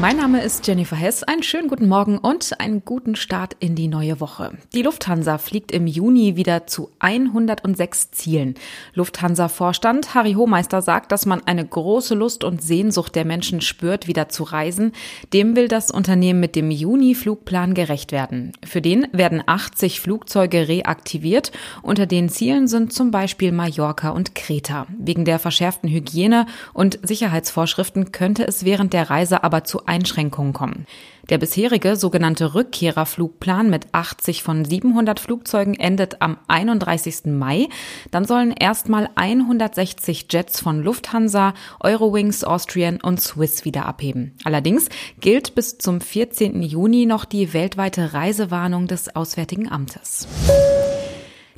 Mein Name ist Jennifer Hess. Einen schönen guten Morgen und einen guten Start in die neue Woche. Die Lufthansa fliegt im Juni wieder zu 106 Zielen. Lufthansa-Vorstand Harry Hohmeister sagt, dass man eine große Lust und Sehnsucht der Menschen spürt, wieder zu reisen. Dem will das Unternehmen mit dem Juni-Flugplan gerecht werden. Für den werden 80 Flugzeuge reaktiviert. Unter den Zielen sind zum Beispiel Mallorca und Kreta. Wegen der verschärften Hygiene- und Sicherheitsvorschriften könnte es während der Reise aber zu Einschränkungen kommen. Der bisherige sogenannte Rückkehrerflugplan mit 80 von 700 Flugzeugen endet am 31. Mai. Dann sollen erstmal 160 Jets von Lufthansa, Eurowings, Austrian und Swiss wieder abheben. Allerdings gilt bis zum 14. Juni noch die weltweite Reisewarnung des Auswärtigen Amtes.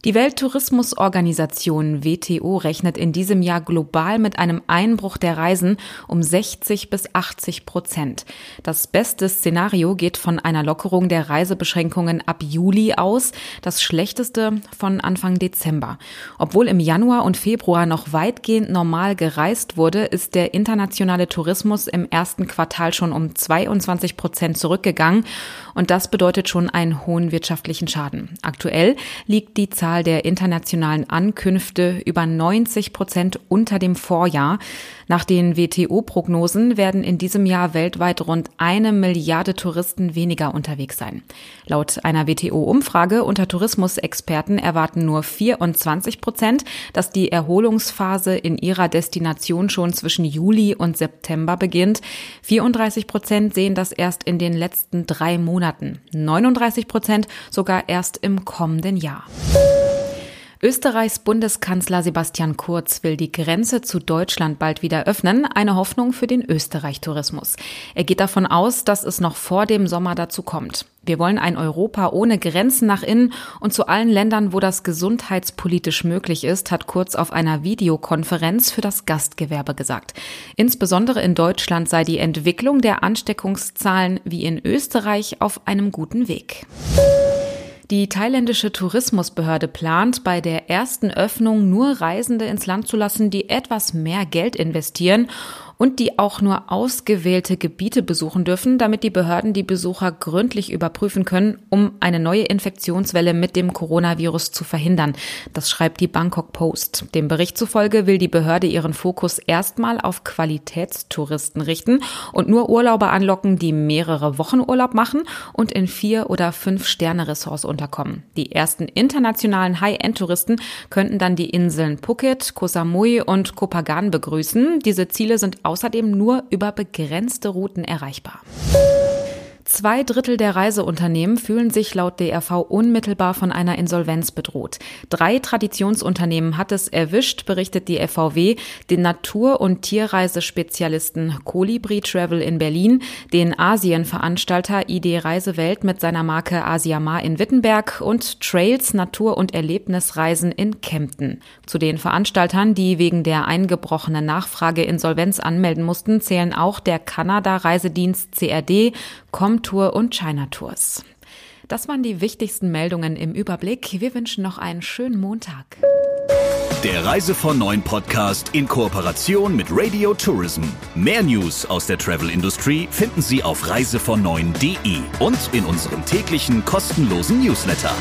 Die Welttourismusorganisation WTO rechnet in diesem Jahr global mit einem Einbruch der Reisen um 60 bis 80 Prozent. Das beste Szenario geht von einer Lockerung der Reisebeschränkungen ab Juli aus, das schlechteste von Anfang Dezember. Obwohl im Januar und Februar noch weitgehend normal gereist wurde, ist der internationale Tourismus im ersten Quartal schon um 22 Prozent zurückgegangen und das bedeutet schon einen hohen wirtschaftlichen Schaden. Aktuell liegt die Zahl Zahl der internationalen Ankünfte über 90 Prozent unter dem Vorjahr. Nach den WTO-Prognosen werden in diesem Jahr weltweit rund eine Milliarde Touristen weniger unterwegs sein. Laut einer WTO-Umfrage unter Tourismusexperten erwarten nur 24 Prozent, dass die Erholungsphase in ihrer Destination schon zwischen Juli und September beginnt. 34 Prozent sehen das erst in den letzten drei Monaten. 39 Prozent sogar erst im kommenden Jahr. Österreichs Bundeskanzler Sebastian Kurz will die Grenze zu Deutschland bald wieder öffnen, eine Hoffnung für den Österreich-Tourismus. Er geht davon aus, dass es noch vor dem Sommer dazu kommt. Wir wollen ein Europa ohne Grenzen nach innen und zu allen Ländern, wo das gesundheitspolitisch möglich ist, hat Kurz auf einer Videokonferenz für das Gastgewerbe gesagt. Insbesondere in Deutschland sei die Entwicklung der Ansteckungszahlen wie in Österreich auf einem guten Weg. Die thailändische Tourismusbehörde plant, bei der ersten Öffnung nur Reisende ins Land zu lassen, die etwas mehr Geld investieren und die auch nur ausgewählte Gebiete besuchen dürfen, damit die Behörden die Besucher gründlich überprüfen können, um eine neue Infektionswelle mit dem Coronavirus zu verhindern. Das schreibt die Bangkok Post. Dem Bericht zufolge will die Behörde ihren Fokus erstmal auf Qualitätstouristen richten und nur Urlauber anlocken, die mehrere Wochen Urlaub machen und in vier oder fünf Sterne Ressorts unterkommen. Die ersten internationalen High-End-Touristen könnten dann die Inseln Phuket, Koh Samui und Koh Phangan begrüßen. Diese Ziele sind außerdem nur über begrenzte Routen erreichbar. Zwei Drittel der Reiseunternehmen fühlen sich laut DRV unmittelbar von einer Insolvenz bedroht. Drei Traditionsunternehmen hat es erwischt, berichtet die FVW, den Natur- und Tierreisespezialisten Colibri Travel in Berlin, den Asienveranstalter ID Reisewelt mit seiner Marke Asiamar in Wittenberg und Trails Natur- und Erlebnisreisen in Kempten. Zu den Veranstaltern, die wegen der eingebrochenen Nachfrage Insolvenz anmelden mussten, zählen auch der Kanada-Reisedienst CRD, Comtour und China Tours. Das waren die wichtigsten Meldungen im Überblick. Wir wünschen noch einen schönen Montag. Der Reise von Neuen Podcast in Kooperation mit Radio Tourism. Mehr News aus der Travel Industry finden Sie auf reisevon9.de und in unserem täglichen kostenlosen Newsletter.